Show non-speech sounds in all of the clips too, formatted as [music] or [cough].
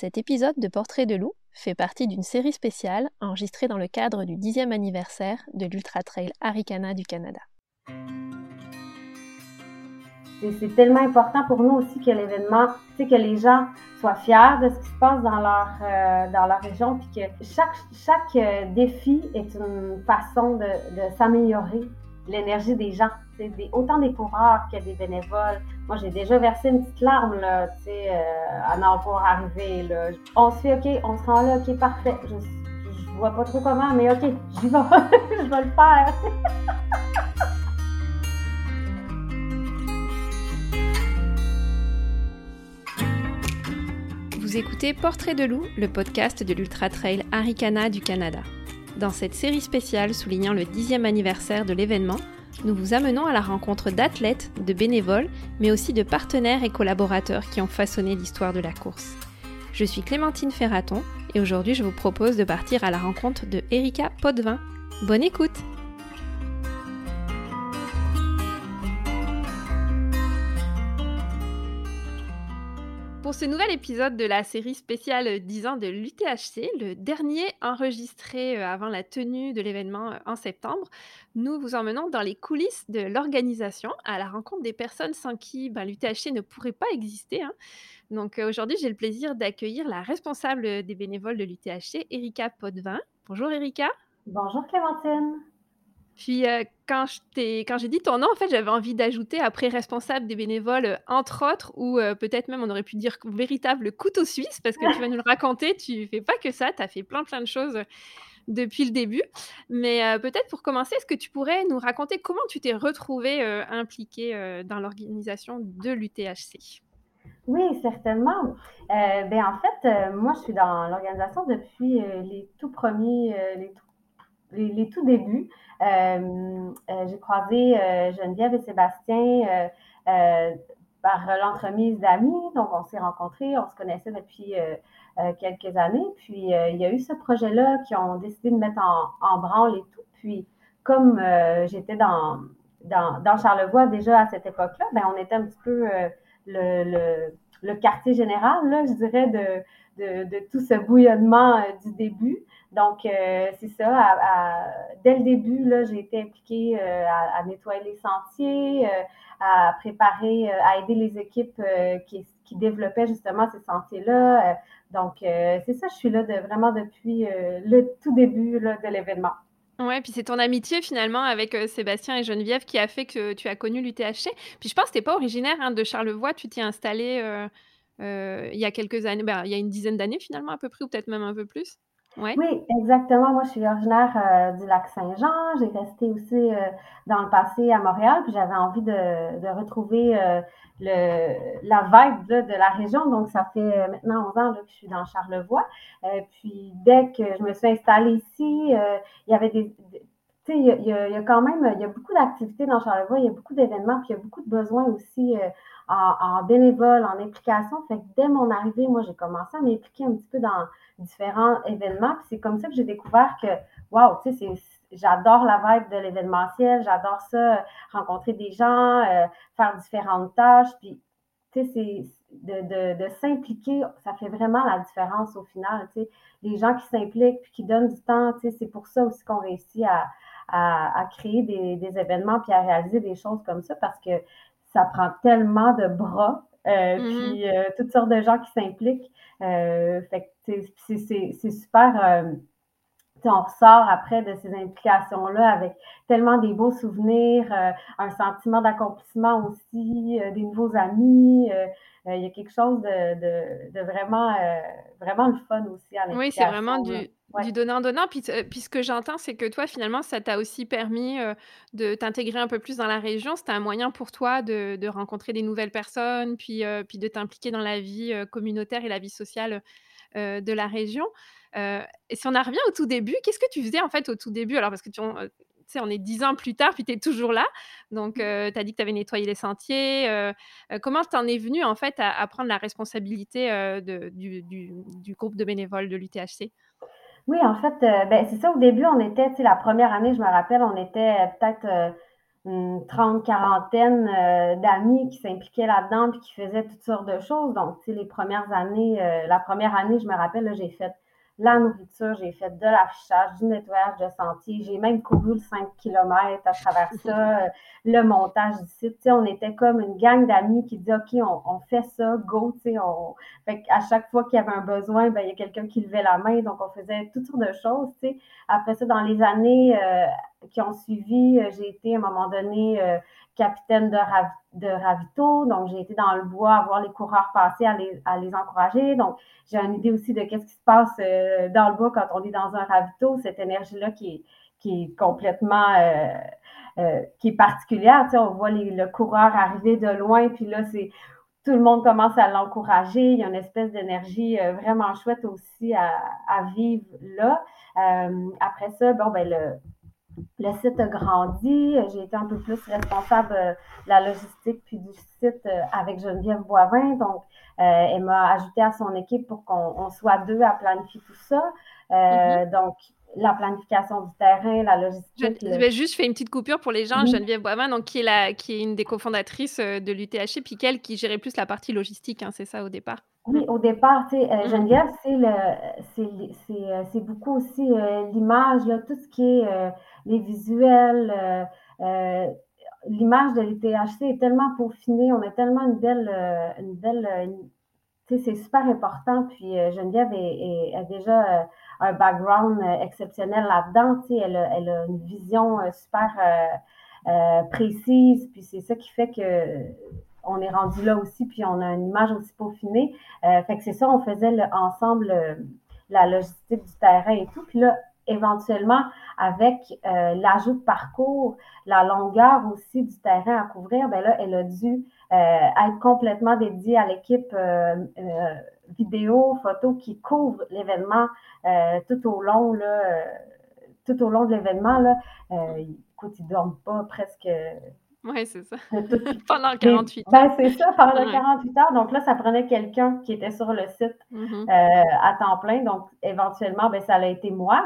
Cet épisode de Portrait de loup fait partie d'une série spéciale enregistrée dans le cadre du 10e anniversaire de l'Ultra Trail Arikana du Canada. C'est tellement important pour nous aussi que l'événement, que les gens soient fiers de ce qui se passe dans leur, euh, dans leur région, puis que chaque, chaque euh, défi est une façon de s'améliorer l'énergie des gens, des, autant des coureurs que des bénévoles. Moi, j'ai déjà versé une petite larme, là, tu sais, euh, à n'en pouvoir arriver, là. On se fait, OK, on se rend là, OK, parfait. Je, je vois pas trop comment, mais OK, j'y vais, [laughs] je vais le faire. Vous écoutez Portrait de loup, le podcast de l'Ultra Trail Arikana du Canada. Dans cette série spéciale soulignant le 10e anniversaire de l'événement, nous vous amenons à la rencontre d'athlètes, de bénévoles, mais aussi de partenaires et collaborateurs qui ont façonné l'histoire de la course. Je suis Clémentine Ferraton et aujourd'hui je vous propose de partir à la rencontre de Erika Potvin. Bonne écoute! Pour ce nouvel épisode de la série spéciale 10 ans de l'UTHC, le dernier enregistré euh, avant la tenue de l'événement euh, en septembre, nous vous emmenons dans les coulisses de l'organisation à la rencontre des personnes sans qui ben, l'UTHC ne pourrait pas exister. Hein. Donc euh, aujourd'hui, j'ai le plaisir d'accueillir la responsable des bénévoles de l'UTHC, Erika Potvin. Bonjour Erika. Bonjour Clémentine. Puis euh, quand j'ai dit ton nom, en fait, j'avais envie d'ajouter après responsable des bénévoles, euh, entre autres, ou euh, peut-être même on aurait pu dire véritable couteau suisse, parce que tu vas nous le raconter, tu fais pas que ça, tu as fait plein plein de choses depuis le début. Mais peut-être pour commencer, est-ce que tu pourrais nous raconter comment tu t'es retrouvée impliquée dans l'organisation de l'UTHC oui, certainement. ben, en fait, moi, je suis dans l'organisation depuis les tout premiers, les tout les, tout débuts. Euh, euh, j'ai croisé euh, Geneviève et Sébastien par l'entremise d'amis. Donc, on s'est rencontrés, on se connaissait depuis quelques années. Puis, il y a eu ce projet-là qui ont décidé de mettre en, branle et tout. Puis, comme j'étais dans, dans, Charlevoix déjà à cette époque-là, ben, on était un petit peu le, le, quartier général, là, je dirais, de, de, tout ce bouillonnement du début. Donc, euh, c'est ça. dès le début, là, j'ai été impliquée euh, à, nettoyer les sentiers, euh, à préparer, à aider les équipes qui, développaient justement ces sentiers-là. donc, c'est ça, je suis là de, vraiment depuis le tout début de l'événement. Ouais, puis c'est ton amitié finalement avec Sébastien et Geneviève qui a fait que tu as connu l'UTHC. Puis je pense que tu n'es pas originaire hein, de Charlevoix, tu t'es installé il y a quelques années, ben, il y a une dizaine d'années finalement à peu près, ou peut-être même un peu plus. Oui, exactement. Moi, je suis originaire euh, du lac Saint-Jean. J'ai resté aussi euh, dans le passé à Montréal, puis j'avais envie de, retrouver euh, le, la vibe de la région. Donc, ça fait maintenant 11 ans que je suis dans Charlevoix. puis, dès que je me suis installée ici, il y avait des, tu sais, il y, a, quand même, il y a beaucoup d'activités dans Charlevoix, il y a beaucoup d'événements, puis il y a beaucoup de besoins aussi en, en bénévole, en implication. Dès mon arrivée, moi, j'ai commencé à m'impliquer un petit peu dans différents événements. c'est comme ça que j'ai découvert que, waouh, tu sais, j'adore la vibe de l'événementiel, j'adore ça, rencontrer des gens, euh, faire différentes tâches. Puis, tu sais, c'est de, de, s'impliquer, ça fait vraiment la différence au final. Les gens qui s'impliquent puis qui donnent du temps, c'est pour ça aussi qu'on réussit à, à, créer des, des, événements puis à réaliser des choses comme ça parce que ça prend tellement de bras euh, mm-hmm. puis euh, toutes sortes de gens qui s'impliquent. Euh, fait c'est super. On ressort après de ces implications-là avec tellement des beaux souvenirs, un sentiment d'accomplissement aussi, des nouveaux amis. il y a quelque chose de, de, vraiment, vraiment le fun aussi à Oui, c'est vraiment du, du donnant-donnant. Puis, puis, ce que j'entends, c'est que toi, finalement, ça t'a aussi permis de t'intégrer un peu plus dans la région. C'était un moyen pour toi de, de rencontrer des nouvelles personnes, puis, puis de t'impliquer dans la vie communautaire et la vie sociale de la région. Et si on en revient au tout début, qu'est-ce que tu faisais en fait au tout début? Alors, parce que tu, sais, on est dix ans plus tard, puis tu es toujours là. Donc, mmh. tu as dit que tu avais nettoyé les sentiers. comment tu en es venu en fait à, prendre la responsabilité de, du, du, du, groupe de bénévoles de l'UTHC oui, en fait, euh, ben, c'est ça. Au début, on était, tu sais, la première année, je me rappelle, on était euh, peut-être une trente, quarantaine d'amis qui s'impliquaient là-dedans puis qui faisaient toutes sortes de choses. Donc, tu sais, les premières années, la première année, je me rappelle, j'ai fait la nourriture, j'ai fait de l'affichage, du nettoyage de sentiers, j'ai même couru le 5 km à travers ça, euh, [laughs] le montage du site. on était comme une gang d'amis qui dit OK, on, fait ça, go. On... Fait à chaque fois qu'il y avait un besoin, ben, il y a quelqu'un qui levait la main, donc on faisait toutes sortes de choses. Après ça, dans les années euh, qui ont suivi, euh, j'ai été à un moment donné capitaine de, ravito. Donc, j'ai été dans le bois à voir les coureurs passer, à les, encourager. Donc, j'ai une idée aussi de qu'est-ce qui se passe euh, dans le bois quand on est dans un ravito, cette énergie-là qui est, complètement euh, euh, qui est particulière. Tu sais, on voit le coureur arriver de loin, puis là, c'est tout le monde commence à l'encourager. Il y a une espèce d'énergie vraiment chouette aussi à, à vivre là. après ça, bon, ben le, le site a grandi. J'ai été un peu plus responsable de la logistique puis du site euh, avec Geneviève Boivin. Donc, euh, elle m'a ajouté à son équipe pour qu'on soit deux à planifier tout ça. Euh, mm-hmm. Donc, la planification du terrain, la logistique. Je, vais juste faire une petite coupure pour les gens. Geneviève Boivin, donc, qui, est la, qui est une des cofondatrices de l'UTHC, puis qu'elle qui gérait plus la partie logistique, hein, c'est ça au départ? Oui, au départ, tu sais, euh, mm. Geneviève, c'est euh, beaucoup aussi euh, l'image, tout ce qui est les visuels. l'image de l'ITHC est tellement peaufinée, on a tellement une belle, une belle, c'est super important. Puis Geneviève a déjà un background exceptionnel là-dedans, elle, elle a une vision super précise. Puis c'est ça qui fait que on est rendu là aussi, puis on a une image aussi peaufinée. Euh, fait que c'est ça, on faisait ensemble euh, la logistique du terrain et tout. Puis là, éventuellement, avec euh, l'ajout de parcours, la longueur aussi du terrain à couvrir, ben là, elle a dû être complètement dédiée à l'équipe vidéo, photo qui couvre l'événement tout au long, là, tout au long de l'événement. Là, écoute, ils ne dorment pas presque oui, c'est ça. [laughs] pendant 48 heures. Ben, c'est ça, pendant 48 heures. Donc là, ça prenait quelqu'un qui était sur le site mm-hmm. euh, à temps plein. Donc, éventuellement, ben, ça a été moi.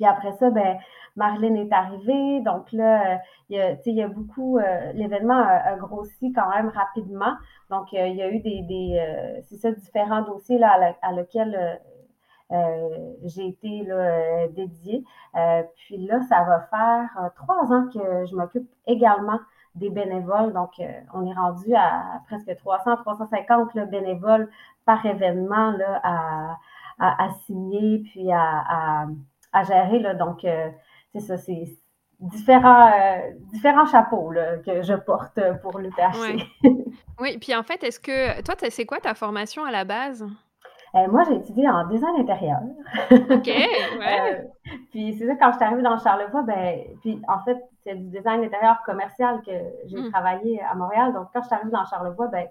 Puis après ça, ben, Marlène est arrivée. Donc là, il y a, il y a beaucoup. Euh, l'événement a, grossi quand même rapidement. Donc, il y a eu des. des euh, c'est ça, différents dossiers là, à, à lesquels euh, j'ai été là, euh, dédiée. Euh, puis là, ça va faire trois ans que je m'occupe également des bénévoles. Donc, on est rendu à presque 300, 350 bénévoles par événement là, à, à, signer puis à, à, gérer. Là. Donc, c'est ça, c'est différents, différents chapeaux là, que je porte pour le Oui. [laughs] oui, puis en fait, est-ce que toi, c'est quoi ta formation à la base? Euh, moi, j'ai étudié en design intérieur. OK, [laughs] ouais. Euh, puis c'est ça, quand je suis arrivée dans Charlevoix, ben, puis en fait, c'est du design intérieur commercial que j'ai hmm. travaillé à Montréal. Donc, quand je suis arrivée dans Charlevoix, ben,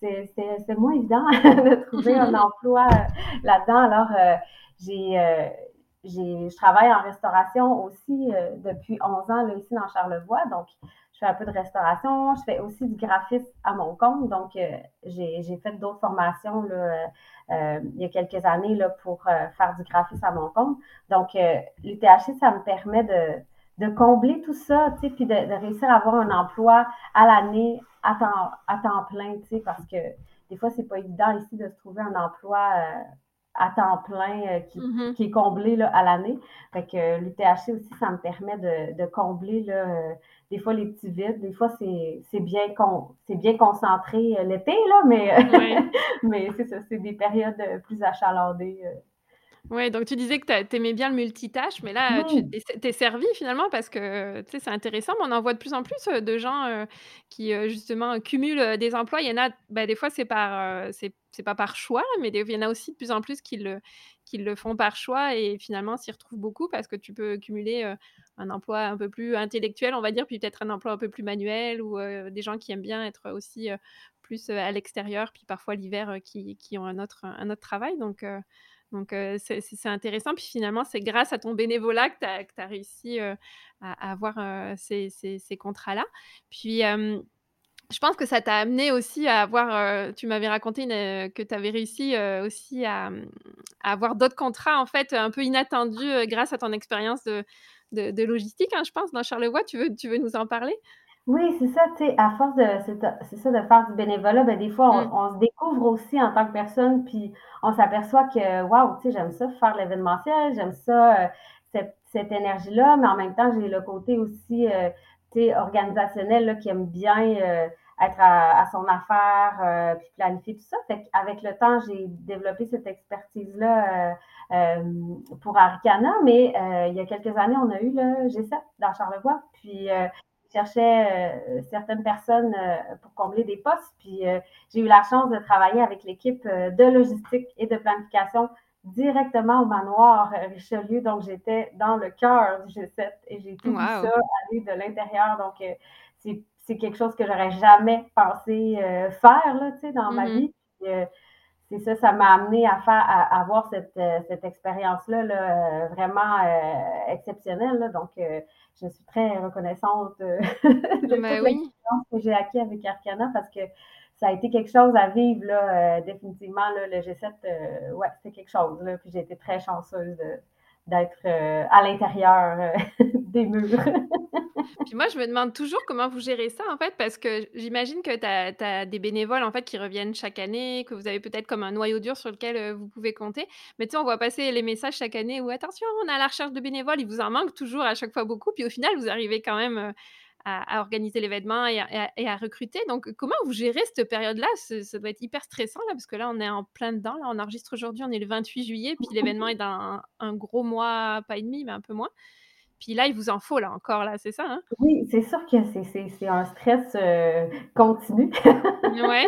c'est moins évident [laughs] de trouver un emploi euh, là-dedans. Alors, j'ai, je travaille en restauration aussi depuis 11 ans là, ici dans Charlevoix. Donc, je fais un peu de restauration. Je fais aussi du graphisme à mon compte. Donc, j'ai, j'ai fait d'autres formations là, euh, il y a quelques années là, pour euh, faire du graphisme à mon compte. Donc, euh, l'UTHC, ça me permet de, combler tout ça, puis de, réussir à avoir un emploi à l'année à temps, à temps plein, parce que des fois, c'est pas évident ici de se trouver un emploi à temps plein qui, mm-hmm. qui, est comblé là, à l'année. Fait que l'UTHC aussi, ça me permet de, de combler là, des fois les petits vides, des fois c'est bien, con, bien concentré euh, l'été, là, mais, [laughs] mais c'est ça, c'est des périodes euh, plus achalandées. Euh. Oui, donc tu disais que tu aimais bien le multitâche, mais là, tu es servi finalement parce que c'est intéressant, mais on en voit de plus en plus de gens qui justement cumulent des emplois. Il y en a, bah, des fois, c'est par, c'est pas par choix, mais il y en a aussi de plus en plus qui le, font par choix et finalement s'y retrouvent beaucoup parce que tu peux cumuler un emploi un peu plus intellectuel, on va dire, puis peut-être un emploi un peu plus manuel ou des gens qui aiment bien être aussi plus à l'extérieur, puis parfois l'hiver qui, ont un autre, travail. Donc, c'est intéressant. Puis finalement, c'est grâce à ton bénévolat que tu as, réussi à, avoir ces, ces, ces contrats-là. Puis, je pense que ça t'a amené aussi à avoir, tu m'avais raconté que tu avais réussi aussi à, à avoir d'autres contrats, en fait, un peu inattendus grâce à ton expérience de, de de logistique, hein, je pense, dans Charlevoix. Tu veux tu veux nous en parler? Oui, c'est ça, tu sais, à force de c'est ça de faire du bénévolat, ben, des fois, Mmh. on on se découvre aussi en tant que personne, puis on s'aperçoit que, waouh, tu sais, j'aime ça faire l'événementiel, j'aime ça, cette cette énergie-là, mais en même temps, j'ai le côté aussi, organisationnel, là, qui aime bien, heu, être à à son affaire, heu, puis planifier tout ça. Fait qu'avec le temps, j'ai développé cette expertise-là, heu, hem, pour Aricana, mais heu, il y a quelques années, on a eu le G7 dans Charlevoix, puis heu, cherchait euh, certaines personnes euh, pour combler des postes. Puis euh, j'ai eu la chance de travailler avec l'équipe euh, de logistique et de planification directement au manoir Richelieu. Donc j'étais dans le cœur du G7 et j'ai tout vu ça aller de l'intérieur. Donc euh, c'est c'est quelque chose que j'aurais jamais pensé euh, faire là, tu sais, dans ma Mmh vie. Puis, euh, c'est ça, ça m'a amené à faire, à, avoir cette, euh, cette expérience-là là, euh, vraiment euh, exceptionnelle. Là. Donc, euh, je suis très reconnaissante euh, [laughs] de toute oui. l'expérience que j'ai acquis avec Arcana parce que ça a été quelque chose à vivre, là, euh, définitivement. Là, le G7, euh, ouais, c'est quelque chose. Là, puis j'ai été très chanceuse d'être euh, à l'intérieur euh, [laughs] des murs. [laughs] Puis moi, je me demande toujours comment vous gérez ça, en fait, parce que j'imagine que tu as des bénévoles, en fait, qui reviennent chaque année, que vous avez peut-être comme un noyau dur sur lequel, vous pouvez compter. Mais tu sais, on voit passer les messages chaque année où: «Attention, on est à la recherche de bénévoles». Il vous en manque toujours à chaque fois beaucoup, puis au final, vous arrivez quand même, à à organiser l'événement et à et recruter. Donc comment vous gérez cette période-là? Ça doit être hyper stressant, là, parce que là, on est en plein dedans, là. On enregistre aujourd'hui, on est le 28 juillet, puis [laughs] l'événement est dans un un gros mois, pas et demi, mais un peu moins. Puis là, il vous en faut là encore là, c'est ça, hein? Oui, c'est sûr que c'est, un stress euh, continu. [laughs] Ouais.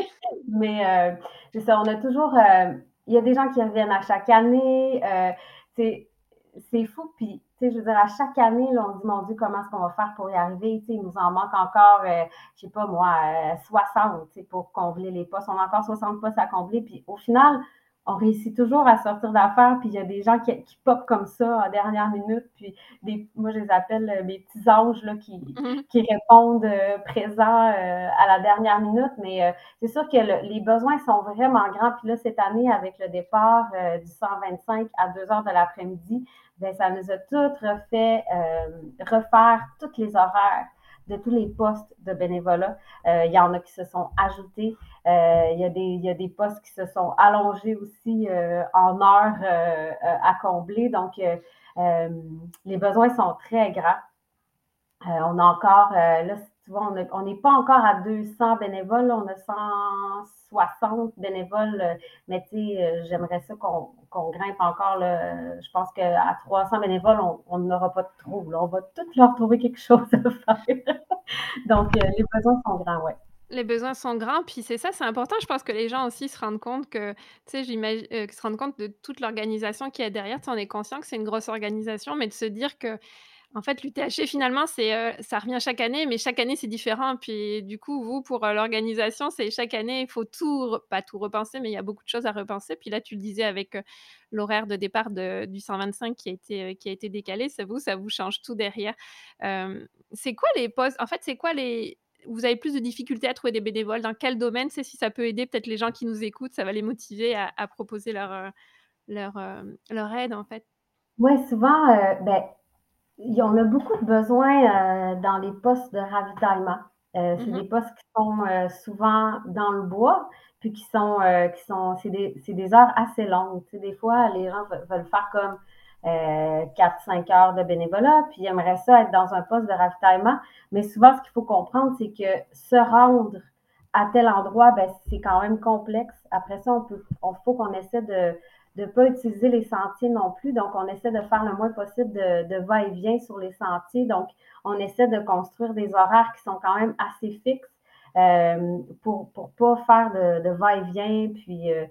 Mais euh, c'est ça, on a toujours. euh, Il y a des gens qui reviennent à chaque année. euh, c'est, fou. Puis, je veux dire, à chaque année, là, on dit, mon Dieu, comment est-ce qu'on va faire pour y arriver? Tu sais, il nous en manque encore, euh, je sais pas moi, euh, 60 tu sais, pour combler les postes. On a encore 60 postes à combler. Puis au final, on réussit toujours à sortir d'affaires, puis il y a des gens qui, qui pop comme ça en dernière minute, puis des, moi je les appelle euh, mes petits anges là, qui, Mmh qui répondent euh, présents euh, à la dernière minute, mais euh, c'est sûr que le, les besoins sont vraiment grands, puis là cette année avec le départ du 125 à 2 heures de l'après-midi, ben, ça nous a toutes refait euh, refaire tous les horaires de tous les postes de bénévolat. Euh, il y en a qui se sont ajoutés. Euh, il, y a des, il y a des postes qui se sont allongés aussi euh, en heures à combler. Donc, les besoins sont très grands. on a encore, là, on n'est pas encore à 200 bénévoles, on a 160 bénévoles, mais tu sais, j'aimerais ça qu'on qu grimpe encore. Je pense qu'à 300 bénévoles, on n'aura pas de trou. Là. On va tous leur trouver quelque chose à faire. [laughs] Donc, les besoins sont grands, oui. Les besoins sont grands, puis c'est ça, c'est important. Je pense que les gens aussi se rendent compte que, tu sais, j'imagine, se rendent compte de toute l'organisation qu'il y a derrière. On est conscient que c'est une grosse organisation, mais de se dire que En fait, l'UTHC finalement, c'est, heu, ça revient chaque année, mais chaque année, c'est différent. Puis du coup, vous, pour, heu, l'organisation, c'est chaque année, il faut tout pas tout repenser, mais il y a beaucoup de choses à repenser. Puis là, tu le disais avec, heu, l'horaire de départ de du 125 qui a été, qui a été décalé, ça vous ça vous change tout derrière. C'est quoi les postes en fait, c'est quoi les vous avez plus de difficultés à trouver des bénévoles? Dans quel domaine? C'est si ça peut aider peut-être les gens qui nous écoutent, ça va les motiver à proposer leur, leur, leur aide, en fait? Oui, souvent, euh, ben, on a beaucoup de besoins euh, dans les postes de ravitaillement. Euh, c'est Mmh des postes qui sont euh, souvent dans le bois, puis qui sont, euh, qui sont, c'est des, c'est des heures assez longues. Tu sais, des fois, les gens veulent faire comme euh, 4-5 heures de bénévolat, puis ils aimeraient ça être dans un poste de ravitaillement. Mais souvent, ce qu'il faut comprendre, c'est que se rendre à tel endroit, ben, c'est quand même complexe. Après ça, on peut, on faut qu'on essaie de, de ne pas utiliser les sentiers non plus. Donc, on essaie de faire le moins possible de, de va-et-vient sur les sentiers. Donc, on essaie de construire des horaires qui sont quand même assez fixes euh, pour ne pas faire de, de va-et-vient. Puis, euh,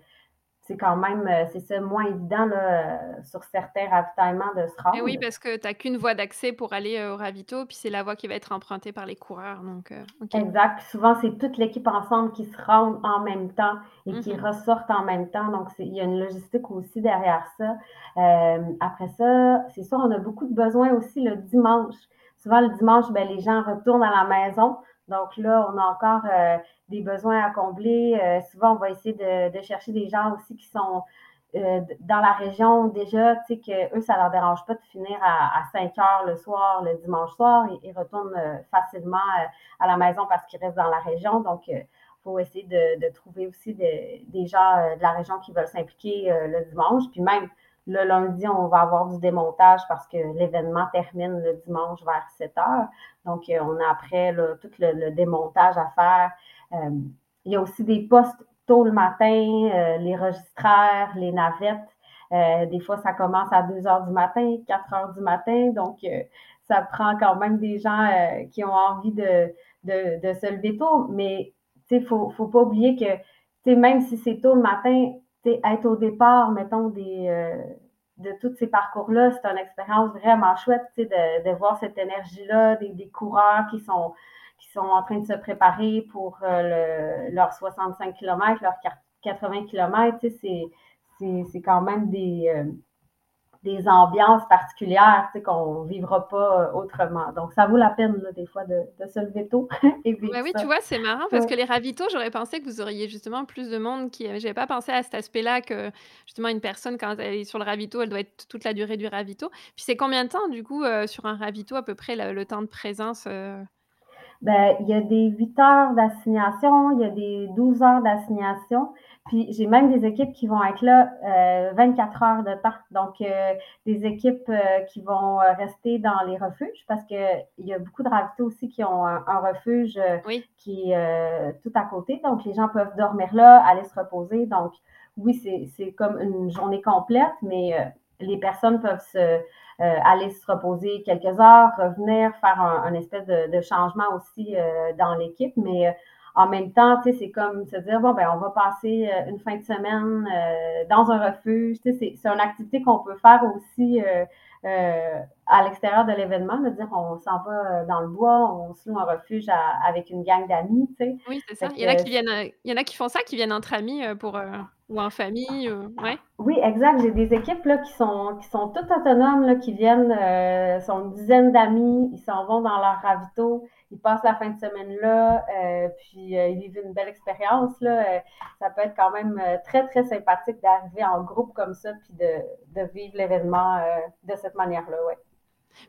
c'est quand même, euh, c'est ça, moins évident là, euh, sur certains ravitaillements de se Et oui, rendre. parce que tu as qu'une voie d'accès pour aller, heu, au ravito, puis c'est la voie qui va être empruntée par les coureurs, donc. Exact. Souvent, c'est toute l'équipe ensemble qui se rendent en même temps et qui Mmh ressortent en même temps. Donc, il y a une logistique aussi derrière ça. Euh, après ça, c'est sûr, on a beaucoup de besoins aussi le dimanche. Souvent, le dimanche, ben, les gens retournent à la maison. Donc là, on a encore euh, des besoins à combler. Euh, souvent, on va essayer de, chercher des gens aussi qui sont dans la région, déjà, tu sais, que eux, ça leur dérange pas de finir à, 5 heures le soir, le dimanche soir. Ils, retournent facilement à la maison parce qu'ils restent dans la région. Donc, il faut essayer de, trouver aussi des gens de la région qui veulent s'impliquer le dimanche. Puis même, le lundi, on va avoir du démontage parce que l'événement termine le dimanche vers 7 heures. Donc, on a après tout le, démontage à faire. il y a aussi des postes tôt le matin, euh, les registraires, les navettes. Euh, des fois, ça commence à 2 heures du matin, 4 heures du matin. Donc, euh, ça prend quand même des gens qui ont envie de, se lever tôt. Mais, il ne faut, pas oublier que, même si c'est tôt le matin, être au départ, mettons, des, de tous ces parcours-là, c'est une expérience vraiment chouette, de, de voir cette énergie-là, des, des coureurs qui sont qui sont en train de se préparer pour euh, leurs 65 km, leurs 80 km. C'est quand même des, euh, des ambiances particulières qu'on ne vivra pas euh, autrement. Donc, ça vaut la peine, des fois, de, se lever tôt [laughs] et oui, tu vois, c'est marrant parce que les ravitaux, j'aurais pensé que vous auriez justement plus de monde qui. J'avais pas pensé à cet aspect-là que justement une personne, quand elle est sur le ravito, elle doit être toute la durée du ravito. Puis c'est combien de temps, du coup, sur un ravito, à peu près, le, temps de présence ben, il y a des 8 heures d'assignation, il y a des 12 heures d'assignation. Puis j'ai même des équipes qui vont être là euh, 24 heures de temps. Donc, euh, des équipes euh, qui vont euh, rester dans les refuges parce qu'il y a beaucoup de ravitaux aussi qui ont un, refuge qui est tout à côté. Donc, les gens peuvent dormir là, aller se reposer. Donc, oui, c'est comme une journée complète, mais les personnes peuvent se euh, aller se reposer quelques heures, revenir, faire un, espèce de, changement aussi euh, dans l'équipe. Mais euh, en même temps, c'est comme se dire, bon, ben, on va passer une fin de semaine dans un refuge. C'est une activité qu'on peut faire aussi à l'extérieur de l'événement, de dire on s'en va dans le bois, on se loue un refuge avec une gang d'amis. Oui, c'est ça. Il y, en a qui viennent, il y en a qui font ça, qui viennent entre amis pour ou en famille, ouais. Oui, exact. J'ai des équipes là, qui sont qui sont toutes autonomes, là, qui viennent, euh, sont une dizaine d'amis, ils s'en vont dans leur ravito, ils passent la fin de semaine là, euh, puis euh, ils vivent une belle expérience. Là. ça peut être quand même très, très sympathique d'arriver en groupe comme ça, puis de, de vivre l'événement de cette manière-là, ouais.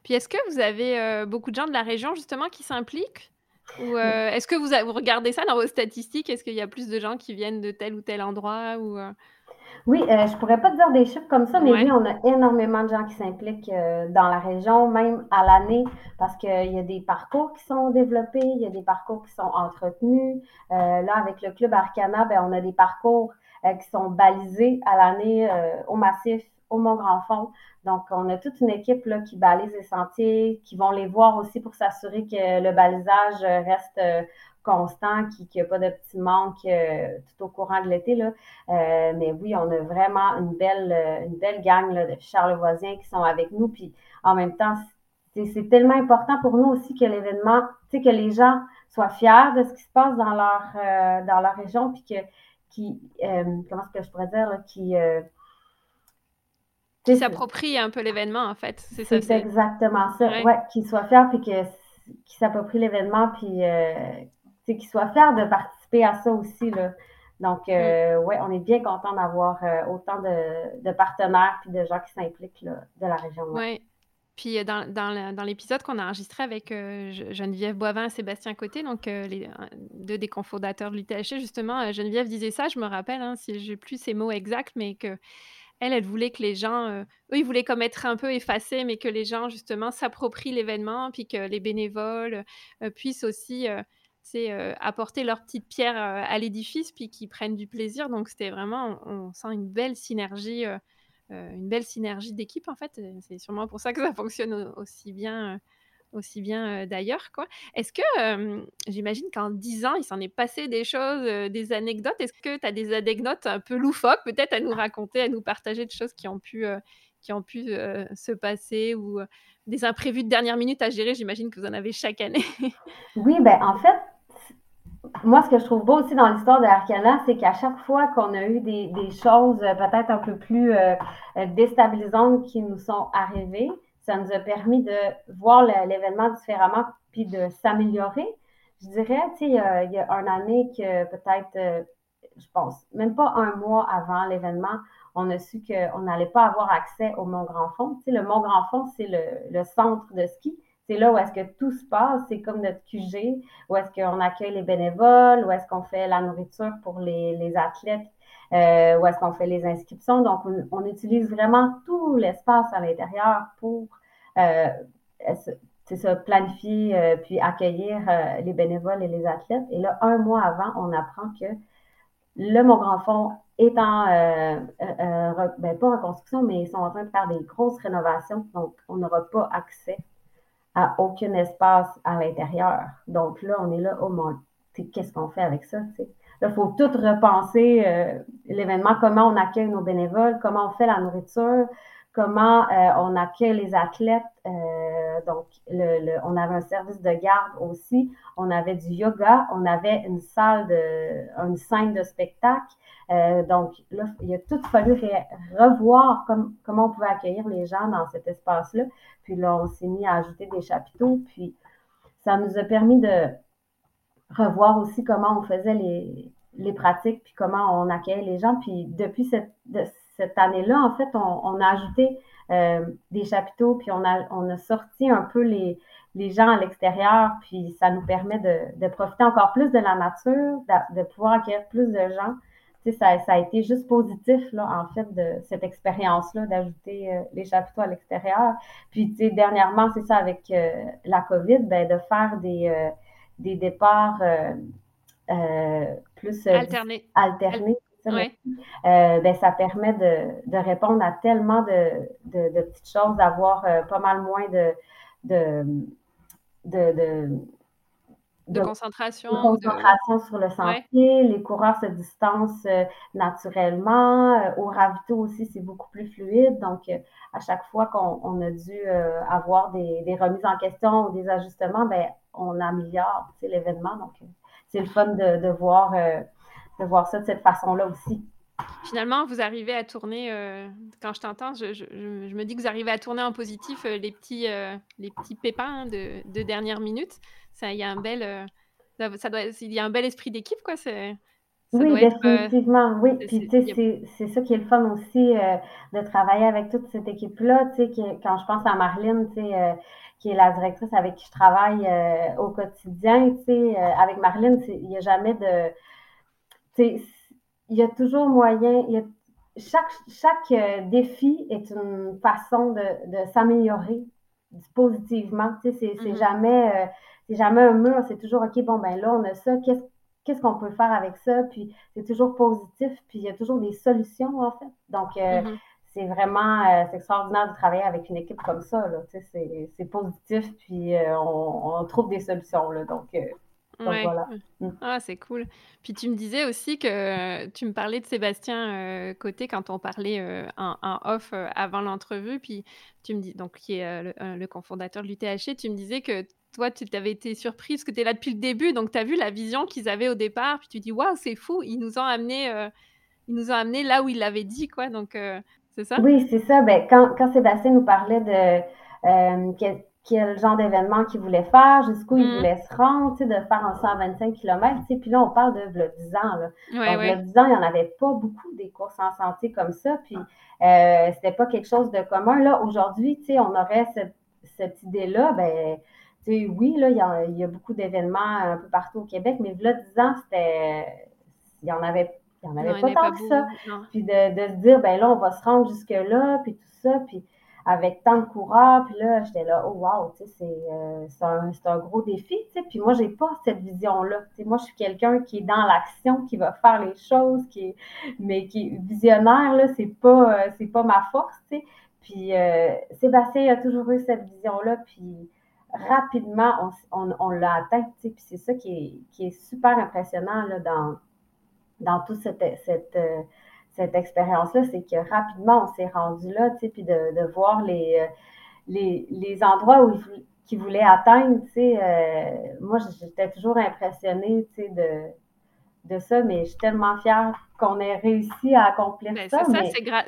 Puis est-ce que vous avez beaucoup de gens de la région justement qui s'impliquent? Ou est-ce que vous, vous, regardez ça dans vos statistiques? Est-ce qu'il y a plus de gens qui viennent de tel ou tel endroit ou, Oui, je je pourrais pas te dire des chiffres comme ça, mais oui, on a énormément de gens qui s'impliquent dans la région, même à l'année, parce qu'il y a des parcours qui sont développés, il y a des parcours qui sont entretenus. là, avec le club Arcana, ben, on a des parcours qui sont balisés à l'année au massif, au Mont-Grand-Fond. Donc, on a toute une équipe là, qui balise les sentiers, qui vont les voir aussi pour s'assurer que le balisage reste euh, constant, qu'il n'y a pas de petits manques euh, tout au courant de l'été. Là. Euh, mais oui, on a vraiment une belle, une belle gang là, de charlevoisiens qui sont avec nous. Puis en même temps, c'est tellement important pour nous aussi que l'événement, que les gens soient fiers de ce qui se passe dans leur, dans leur région, puis que, qui, comment est-ce que je pourrais dire, qui qui s'approprie un peu l'événement, en fait. C'est ça. C'est exactement ça. Ouais, qu'il soit fier, puis qu'il s'approprie l'événement, puis euh, qu'il soit fier de participer à ça aussi. Là. Donc, euh, mm. ouais, on est bien content d'avoir euh, autant de, de, partenaires puis de gens qui s'impliquent de la région. Oui. Puis euh, dans, dans, dans l'épisode qu'on a enregistré avec Geneviève Boivin et Sébastien Côté, donc les, deux des cofondateurs de l'UTHC, justement, Geneviève disait ça, je me rappelle, hein, si j'ai plus ces mots exacts, mais que elle, elle voulait que les gens, euh, eux, ils voulaient comme être un peu effacés, mais que les gens, justement, s'approprient l'événement, puis que les bénévoles euh, puissent aussi euh, apporter leur petite pierre à l'édifice, puis qu'ils prennent du plaisir. Donc, c'était vraiment, on, sent une belle synergie, une belle synergie d'équipe, en fait. C'est sûrement pour ça que ça fonctionne aussi bien aussi bien d'ailleurs. quoi. Est-ce que, j'imagine qu'en 10 ans, il s'en est passé des choses, des anecdotes? Est-ce que tu as des anecdotes un peu loufoques, peut-être à nous raconter, à nous partager de choses qui ont pu, qui ont pu se passer ou des imprévus de dernière minute à gérer? J'imagine que vous en avez chaque année. oui, ben en fait, moi, ce que je trouve beau aussi dans l'histoire de Arcana, c'est qu'à chaque fois qu'on a eu des, des choses peut-être un peu plus déstabilisantes qui nous sont arrivées, ça nous a permis de voir l'événement différemment puis de s'améliorer. Je dirais, tu sais, il, y a, il y a une année que peut-être, euh, je pense, même pas un mois avant l'événement, on a su qu'on n'allait pas avoir accès au Mont Grand Fond. Tu sais, le Mont Grand Fond, c'est le, centre de ski. C'est là où est-ce que tout se passe. C'est comme notre QG, où est-ce qu'on accueille les bénévoles, où est-ce qu'on fait la nourriture pour les, athlètes, euh, où est-ce qu'on fait les inscriptions. Donc, on, utilise vraiment tout l'espace à l'intérieur pour euh, se planifier euh, puis accueillir euh, les bénévoles et les athlètes. Et là, un mois avant, on apprend que le Mont Grand Fond est en, euh, ben, pas mais ils sont en train de faire des grosses rénovations. Donc, on n'aura pas accès à aucun espace à l'intérieur. Donc là, on est là, oh mon, qu'est-ce qu'on fait avec ça? Il faut tout repenser l'événement, comment on accueille nos bénévoles, comment on fait la nourriture, comment euh, on accueille les athlètes. Euh, donc, le, on avait un service de garde aussi. On avait du yoga. On avait une salle de, une scène de spectacle. Euh, donc, là, il a tout fallu revoir comment on pouvait accueillir les gens dans cet espace-là. Puis là, on s'est mis à ajouter des chapiteaux. Puis, ça nous a permis de revoir aussi comment on faisait les, les pratiques, puis comment on accueille les gens. Puis depuis cette, cette année-là, en fait, on, a ajouté euh, des chapiteaux, puis on a, on a sorti un peu les, les gens à l'extérieur, puis ça nous permet de, profiter encore plus de la nature, de, pouvoir accueillir plus de gens. Ça, ça, a été juste positif, là, en fait, de cette expérience-là, d'ajouter euh, les chapiteaux à l'extérieur. Puis, tu dernièrement, c'est ça, avec euh, la COVID, ben, de faire des, des départs plus alternés. alternés euh, ben, ça permet de, répondre à tellement de, petites choses, d'avoir euh, pas mal moins de, de, concentration. concentration sur le sentier. Les coureurs se distancent euh, naturellement. au ravito aussi, c'est beaucoup plus fluide. Donc, à chaque fois qu'on a dû avoir des, remises en question ou des ajustements, ben, on améliore l'événement. Donc, c'est le fun de, voir de voir ça de cette façon-là aussi. Finalement, vous arrivez à tourner, euh, quand je t'entends, je, me dis que vous arrivez à tourner en positif euh, les, petits, euh, les petits pépins de, de dernière minute. Ça, il y a un bel, ça doit, il y a un bel esprit d'équipe, quoi. C'est, oui, définitivement, oui. Puis, tu sais, c'est ça qui est le fun aussi de travailler avec toute cette équipe-là. Tu sais, quand je pense à Marlene, tu sais, qui est la directrice avec qui je travaille au quotidien, tu sais, avec Marlene, il n'y a jamais de il y a toujours moyen, il y a, chaque, chaque euh, défi est une façon de, s'améliorer positivement. c'est mm-hmm. jamais, euh, c'est jamais un mur, c'est toujours OK, bon, ben là, on a ça, qu'est-ce qu'est-ce qu'on peut faire avec ça? Puis c'est toujours positif, puis il y a toujours des solutions, en fait. Donc, euh, mm-hmm. c'est vraiment extraordinaire de travailler avec une équipe comme ça. C'est positif, puis on, on, trouve des solutions. Là, donc, Ouais. Mmh. Ah, c'est cool. Puis tu me disais aussi que tu me parlais de Sébastien euh, Côté quand on parlait euh, en, off euh, avant l'entrevue, puis tu me dis donc qui est le, cofondateur de l'UTHC, tu me disais que toi tu t'avais été surprise que tu es là depuis le début, donc tu as vu la vision qu'ils avaient au départ, puis tu dis waouh, c'est fou, ils nous ont amené ils nous ont amené là où ils l'avaient dit quoi. Donc c'est ça? Oui, c'est ça. Ben, quand, quand Sébastien nous parlait de quel genre d'événement qu'il voulait faire, jusqu'où il mm. voulait se rendre, de faire un 125 km, puis là, on parle de 10 ans, là. Ouais, Donc, ouais. 10 ans, il n'y en avait pas beaucoup des courses en santé comme ça, puis euh, c'était pas quelque chose de commun. Là, aujourd'hui, on aurait cette, cette idée-là, ben, oui, là, il y, a, il y a beaucoup d'événements un peu partout au Québec, mais là, 10 ans, c'était, il y en avait il n'y en avait pas tant que ça. Puis de, de, se dire, ben là, on va se rendre jusque-là, puis tout ça. Puis avec tant de coureurs. Puis là, j'étais là, oh wow, tu sais, c'est euh, un, un, gros défi, tu sais. Puis moi, j'ai pas cette vision-là. Tu sais, moi, je suis quelqu'un qui est dans l'action, qui va faire les choses, qui mais qui est visionnaire, là, c'est pas, euh, c'est pas ma force, tu sais. Puis euh, Sébastien a toujours eu cette vision-là, puis rapidement, on, on, l'a atteint, tu sais. Puis c'est ça qui est, qui est super impressionnant, là, dans, dans toute cette, cette cette expérience-là, c'est que rapidement, on s'est rendu là, tu sais, puis de, voir les, euh, les, les, endroits où qu'ils voulaient atteindre, tu sais. Euh, moi, j'étais toujours impressionnée, tu sais, de, de ça, mais je suis tellement fière qu'on ait réussi à accomplir ben, ça.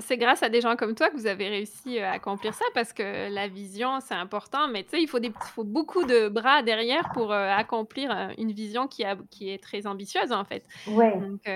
C'est grâce à des gens comme toi que vous avez réussi euh, à accomplir ça parce que la vision, c'est important, mais tu sais, il faut, des, faut beaucoup de bras derrière pour accomplir une vision qui, a, qui est très ambitieuse, en fait. Oui. Donc,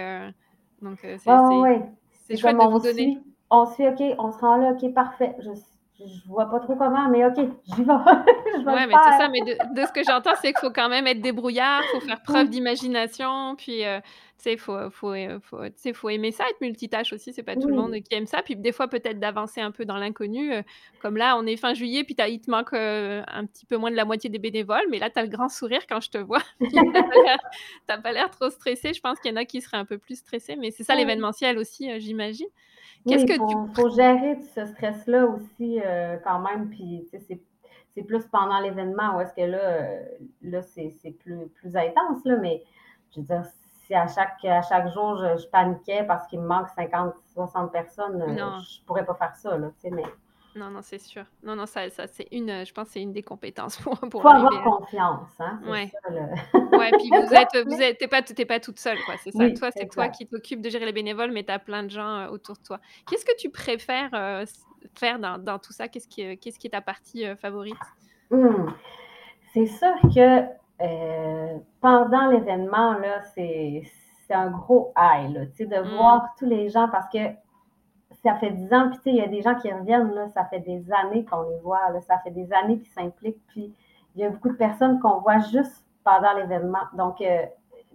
donc c'est chouette de vous donner. on se fait, OK, on se rend là, OK, parfait. Je, je vois pas trop comment, mais OK, j'y vais. [laughs] je vais ouais, mais c'est ça, mais de, ce que j'entends, c'est qu'il faut quand même être débrouillard, il faut faire [laughs] preuve d'imagination, puis euh, sais, il faut, faut, euh, faut, faut, aimer ça, être multitâche aussi, c'est pas tout le monde qui aime ça, puis des fois peut-être d'avancer un peu dans l'inconnu, euh, comme là, on est fin juillet, puis il te manque un petit peu moins de la moitié des bénévoles, mais là, tu as le grand sourire quand je te vois, [laughs] t'as pas l'air trop stressé, je pense qu'il y en a qui seraient un peu plus stressés, mais c'est ça l'événementiel aussi, j'imagine. Qu'est-ce que tu... faut gérer ce stress-là aussi euh, quand même. Puis, c'est plus pendant l'événement où est-ce que là, euh, là c'est plus, plus intense, là, mais je veux dire, si à chaque, à chaque jour, je, paniquais parce qu'il me manque 50, 60 personnes, euh, je pourrais pas faire ça, là, mais... Non, non, c'est sûr. Non, non, ça, ça c'est une, je pense, c'est une des compétences [laughs] pour, pour Faut avoir confiance, hein. Ouais. Ça, ouais, puis vous êtes, [laughs] vous êtes, t'es pas, t'es pas toute seule, quoi. C'est ça. toi, c'est toi qui t'occupes de gérer les bénévoles, mais tu as plein de gens euh, autour de toi. Qu'est-ce que tu préfères euh, faire dans, dans, tout ça? Qu'est-ce qui, qu'est-ce qui est ta partie euh, favorite? Mmh. C'est sûr que pendant l'événement, là, c'est, c'est un gros high, là, tu sais, de mmh. voir tous les gens parce que ça fait dix ans, puis tu sais, il y a des gens qui reviennent, là, ça fait des années qu'on les voit, là, ça fait des années qu'ils s'impliquent, puis il y a beaucoup de personnes qu'on voit juste pendant l'événement. Donc, euh,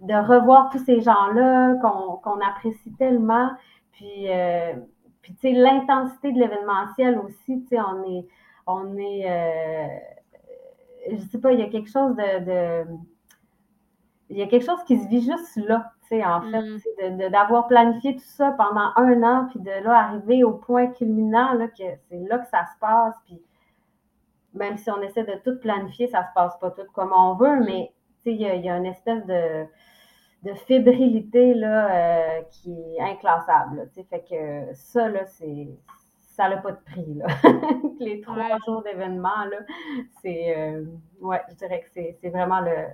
de revoir tous ces gens-là qu'on apprécie tellement, puis, euh, puis tu sais, l'intensité de l'événementiel aussi, tu sais, on est, on est, euh, je sais pas, il y a quelque chose de, il y a quelque chose qui se vit juste là, en fait, mm. d'avoir planifié tout ça pendant un an, puis de là arriver au point culminant, là, que c'est là que ça se passe, puis même si on essaie de tout planifier, ça se passe pas tout comme on veut, mm. mais il y, y, a une espèce de, de fébrilité là, euh, qui est inclassable. fait que ça, là, c'est ça n'a pas de prix. Là. [laughs] Les trois jours d'événement, là, c'est euh, ouais, je dirais que c'est vraiment le,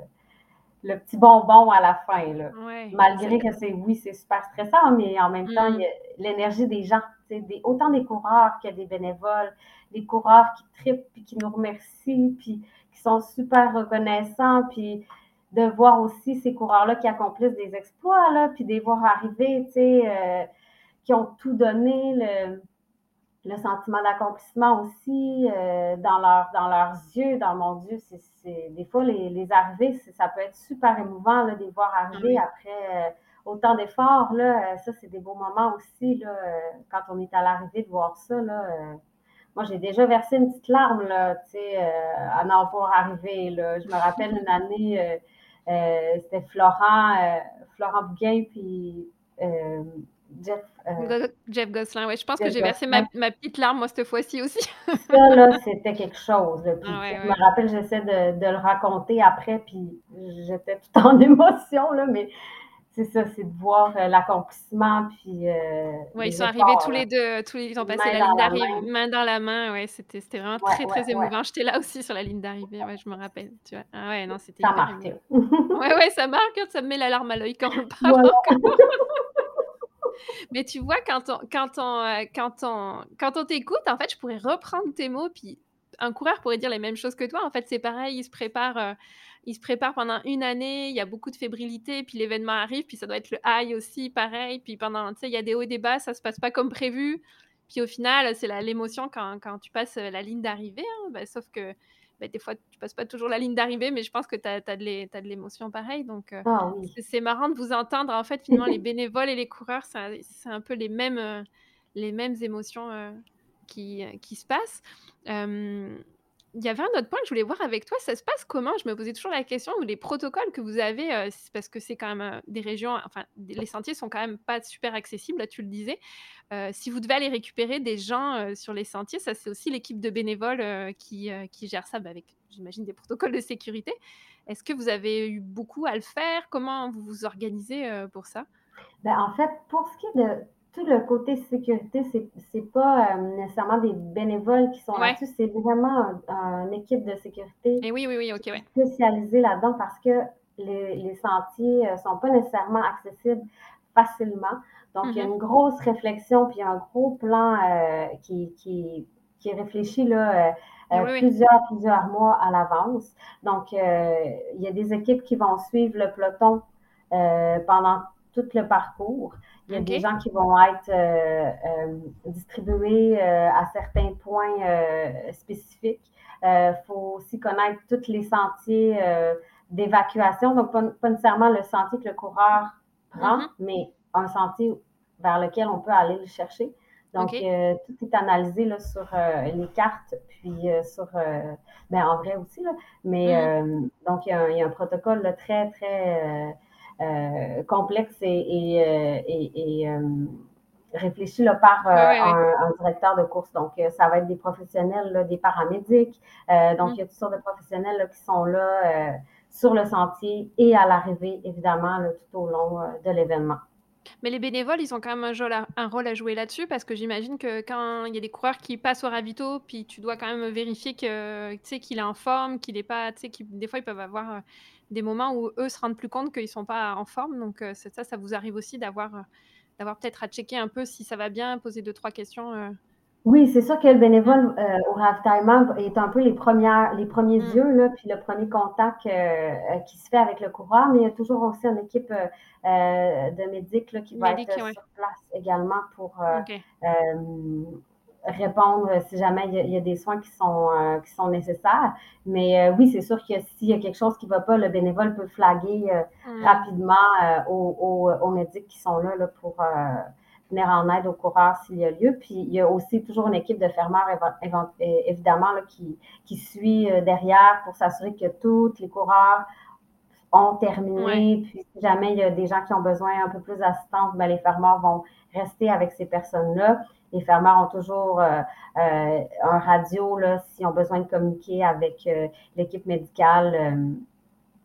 le petit bonbon à la fin. Là. Malgré que c'est, oui, c'est super stressant, mais en même temps, mm. il y a l'énergie des gens. Des, autant des coureurs que des bénévoles, des coureurs qui tripent, puis qui nous remercient, puis qui sont super reconnaissants, puis de voir aussi ces coureurs-là qui accomplissent des exploits, là, puis de les voir arriver, tu sais, euh, qui ont tout donné, le, le sentiment d'accomplissement aussi euh, dans, leur, dans leurs yeux, dans mon Dieu, c'est, des fois les, les arrivées, ça peut être super émouvant là, de les voir arriver après euh, autant d'efforts. Là, euh, ça, c'est des beaux moments aussi là, quand on est à l'arrivée de voir ça. Là, moi, j'ai déjà versé une petite larme là, à en voir arriver. Là. Je me rappelle une année, c'était Florent, Florent Bouguin, puis Jeff, euh... Jeff Gosselin, ouais. Je pense que j'ai versé ma, ma, petite larme, moi, cette fois-ci aussi. [laughs] ça, là, c'était quelque chose. Puis, ah ouais, je me rappelle, j'essaie de, de, le raconter après, puis j'étais tout en [laughs] émotion, là, mais c'est ça, c'est de voir euh, l'accomplissement, puis... Euh, oui, ils sont arrivés tous les deux, tous les, ils ont passé la ligne d'arrivée, main dans la main, ouais, c'était vraiment très, très émouvant. J'étais là aussi sur la ligne d'arrivée, ouais, je me rappelle, tu vois. Ah ouais, non, c'était Ça marque. ouais, ouais, ça marque, ça me met la larme à l'œil quand on [laughs] parle. Voilà. [laughs] Mais tu vois, quand on, quand on, euh, quand on, quand on t'écoute, en fait, je pourrais reprendre tes mots, puis un coureur pourrait dire les mêmes choses que toi. En fait, c'est pareil, il se prépare, euh, il se prépare pendant une année, il y a beaucoup de fébrilité, puis l'événement arrive, puis ça doit être le high aussi, pareil. Puis pendant, tu sais, il y a des hauts et des bas, ça se passe pas comme prévu. Puis au final, c'est l'émotion quand, quand, tu passes la ligne d'arrivée. Ben, sauf que bah, des fois, tu passes pas toujours la ligne d'arrivée, mais je pense que tu as, de l'émotion pareil. Donc, euh, ah c'est marrant de vous entendre. En fait, finalement, les [laughs] bénévoles et les coureurs, c'est un peu les mêmes, euh, les mêmes émotions euh, qui, qui, se passent il y avait un autre point que je voulais voir avec toi. Ça se passe comment? Je me posais toujours la question ou les protocoles que vous avez, euh, parce que c'est quand même euh, des régions, enfin, les sentiers sont quand même pas super accessibles, là, tu le disais. Euh, si vous devez aller récupérer des gens sur les sentiers, ça, c'est aussi l'équipe de bénévoles qui, qui, gère ça bah, avec, j'imagine, des protocoles de sécurité. Est-ce que vous avez eu beaucoup à le faire? Comment vous vous organisez pour ça? Ben, En fait, pour ce qui est de le côté sécurité, c'est, pas euh, nécessairement des bénévoles qui sont là-dessus, c'est vraiment une équipe de sécurité Et eh oui, oui, oui, spécialisée là-dedans parce que les, les sentiers euh, sont pas nécessairement accessibles facilement. Donc, il y a mm-hmm. une grosse réflexion, puis un gros plan euh, qui, qui, qui est réfléchi là, plusieurs, plusieurs mois à l'avance. Donc, il y a des équipes qui vont suivre le peloton pendant tout le parcours. Il y a des gens qui vont être distribués à certains points spécifiques. Il faut aussi connaître tous les sentiers d'évacuation. Donc, pas, nécessairement le sentier que le coureur prend, mm-hmm. mais un sentier vers lequel on peut aller le chercher. Donc, euh, tout est analysé là, sur euh, les cartes, puis euh, sur, ben, en vrai aussi, là, mais mm. donc, il y, a un, protocole très, très complexe et, et, et, réfléchi là, par un, directeur de course. Donc, ça va être des professionnels, des paramédics. donc, mm. il y a toutes sortes de professionnels qui sont là sur le sentier et à l'arrivée, évidemment, tout au long de l'événement. Mais les bénévoles, ils ont quand même un, rôle à jouer là-dessus parce que j'imagine que quand il y a des coureurs qui passent au ravito, puis tu dois quand même vérifier que tu sais qu'il est en forme, qu'il est pas, tu sais, des fois ils peuvent avoir euh, des moments où eux se rendent plus compte qu'ils sont pas en forme. Donc euh, ça, ça vous arrive aussi d'avoir euh, d'avoir peut-être à checker un peu si ça va bien, poser deux trois questions. Oui, c'est sûr que le bénévole euh, au ravitaillement est un peu les premières, les premiers mm. yeux, là, puis le premier contact euh, euh, qui se fait avec le coureur, mais il y a toujours aussi une équipe de médics là, qui va être sur place également pour répondre si jamais il y, a, des soins qui sont, qui sont nécessaires. Mais oui, c'est sûr que s'il y a quelque chose qui ne va pas, le bénévole peut flaguer mm. rapidement aux, aux, médics qui sont là, là pour venir en aide aux coureurs s'il y a lieu. Puis il y a aussi toujours une équipe de fermeurs, évidemment, qui, qui suit euh, derrière pour s'assurer que tous les coureurs ont terminé. Puis si jamais il y a des gens qui ont besoin un peu plus d'assistance, ben, les fermeurs vont rester avec ces personnes-là. Les fermeurs ont toujours euh, euh, un radio s'ils ont besoin de communiquer avec l'équipe médicale.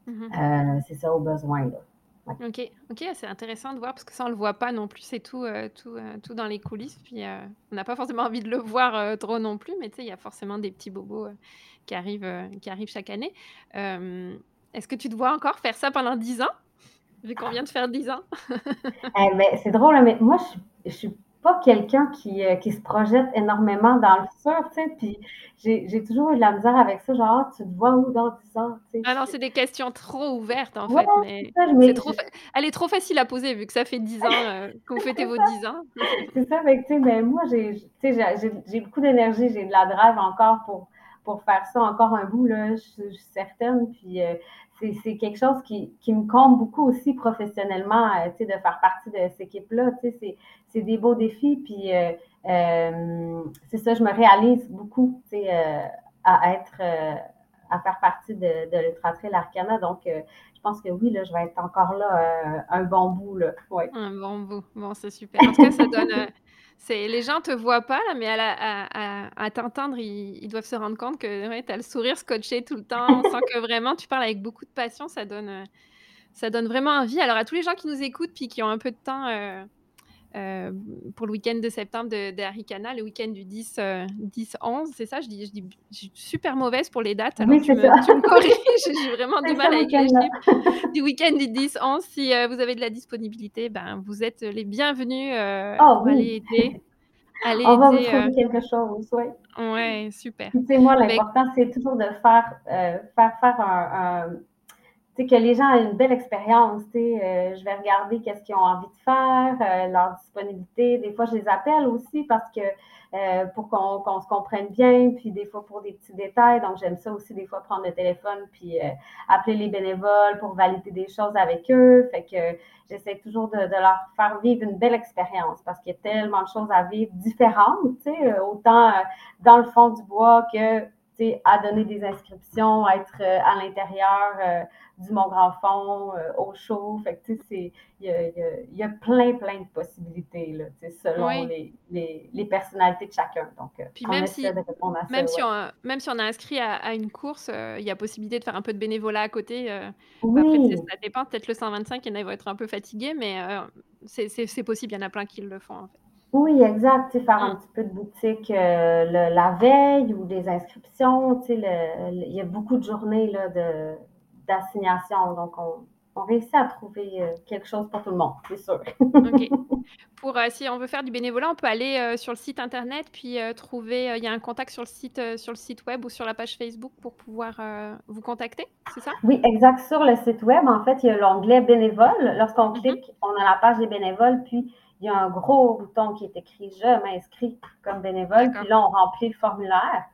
Mm-hmm. c'est ça au besoin. Là. OK, OK, c'est intéressant de voir parce que ça, on le voit pas non plus, c'est tout, euh, tout, euh, tout dans les coulisses. Puis euh, on n'a pas forcément envie de le voir trop non plus, mais tu sais, il y a forcément des petits bobos qui, arrivent, qui arrivent chaque année. Est-ce que tu te vois encore faire ça pendant 10 ans? Vu qu'on vient de faire 10 ans? [laughs] Eh ben, c'est drôle, mais moi, je, je suis pas quelqu'un qui, euh, qui, se projette énormément dans le futur, tu sais, puis j'ai toujours eu de la misère avec ça, genre, ah, tu te vois où dans 10 ans, tu sais? Ah non, c'est des questions trop ouvertes, en fait, mais, trop elle est trop facile à poser, vu que ça fait 10 ans euh, que vous fêtez [laughs] vos 10 ans. c'est ça, mais tu sais, ben, moi, j'ai beaucoup d'énergie, j'ai de la drive encore pour, pour faire ça encore un bout, là, je, suis certaine, puis... Euh, c'est quelque chose qui, qui, me compte beaucoup aussi professionnellement, euh, de faire partie de cette équipe-là. C'est des beaux défis, puis euh, c'est ça, je me réalise beaucoup à être, à faire partie de, de l'Ultra Trail Arcana. Donc, je pense que oui, là, je vais être encore là un bon bout. Là. Un bon bout. Bon, c'est super. C'est les gens te voient pas là, mais à à t'entendre, ils doivent se rendre compte que, ouais, tu as le sourire scotché tout le temps. On sent que [laughs] vraiment tu parles avec beaucoup de passion, ça donne, euh, ça donne vraiment envie. Alors à tous les gens qui nous écoutent, puis qui ont un peu de temps, euh, euh, pour le week-end de septembre de de Arikana, le week-end du 10, 10-11, c'est ça? Je dis je dis je suis super mauvaise pour les dates, alors tu me tu me corriges, [laughs] j'ai vraiment du mal avec les chiffres. Du week-end du 10-11, si, vous avez de la disponibilité, ben, vous êtes les bienvenus, Oh pour aller aider [laughs] On va vous trouver quelque chose, oui. Ouais, super. Tu sais, moi, l'important, c'est toujours de faire, faire faire un sais, que les gens aient une belle expérience. Euh, je vais regarder qu'est-ce qu'ils ont envie de faire, euh, leur disponibilité. Des fois, je les appelle aussi parce que euh, pour qu'on se comprenne bien, puis des fois pour des petits détails. Donc, j'aime ça aussi des fois prendre le téléphone puis appeler les bénévoles pour valider des choses avec eux. Fait que j'essaie toujours de, de, leur faire vivre une belle expérience parce qu'il y a tellement de choses à vivre différentes, sais, autant dans le fond du bois que à donner des inscriptions, à être à l'intérieur du Mont Grand Fond euh, au chaud. Fait que, il y a, y a, plein, plein de possibilités, là, selon les, les, les, personnalités de chacun. Donc, euh, même si, même, si on, même si on a inscrit à, une course, euh, il y a possibilité de faire un peu de bénévolat à côté. oui. Après, ça dépend. Peut-être le 125, il y en a qui vont être un peu fatigués, mais c'est possible. Il y en a plein qui le font, en fait. Oui, exact. Faire un petit peu de boutique la veille ou des inscriptions. Il y a beaucoup de journées là, de, d'assignation. Donc, on, réussit à trouver euh, quelque chose pour tout le monde, c'est sûr. OK. [laughs] Pour, euh, si on veut faire du bénévolat, on peut aller euh, sur le site internet, puis trouver, il y a un contact sur le site, sur le site web ou sur la page Facebook pour pouvoir vous contacter, c'est ça? Oui, exact. Sur le site web, en fait, il y a l'onglet bénévole. Lorsqu'on mm-hmm. clique, on a la page des bénévoles, puis il y a un gros bouton qui est écrit Je m'inscris comme bénévole. Puis là, on remplit le formulaire.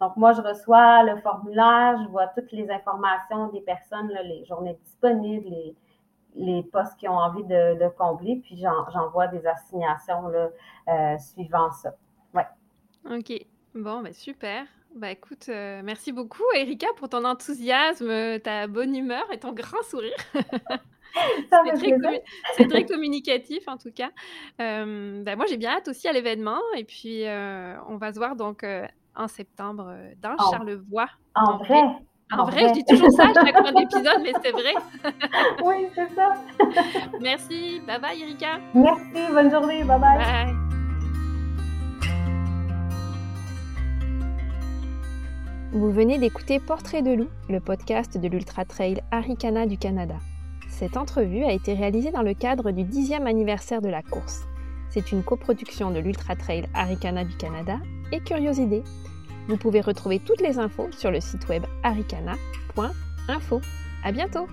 Donc, moi, je reçois le formulaire, je vois toutes les informations des personnes, les journées disponibles, les, postes qui ont envie de, combler, puis j'envoie des assignations là, euh, suivant ça. Ouais. OK. Bon, ben super. Bah écoute, euh, merci beaucoup Erika pour ton enthousiasme, ta bonne humeur et ton grand sourire. [laughs] C'est très, communicatif en tout cas. Euh, bah, moi j'ai bien hâte aussi à l'événement et puis on va se voir donc en septembre dans Charlevoix. En, vrai. En, vrai, je dis toujours ça à chaque fin d'épisode, mais c'est vrai. [laughs] oui, c'est ça. [laughs] Merci. Bye bye, Erika. Merci. Bonne journée. Bye bye. Bye. Vous venez d'écouter Portrait de loup, le podcast de l'Ultra Trail Arikana du Canada. Cette entrevue a été réalisée dans le cadre du 10e anniversaire de la course. C'est une coproduction de l'Ultra Trail Arikana du Canada et Curiosité. Vous pouvez retrouver toutes les infos sur le site web aricana.info. À bientôt!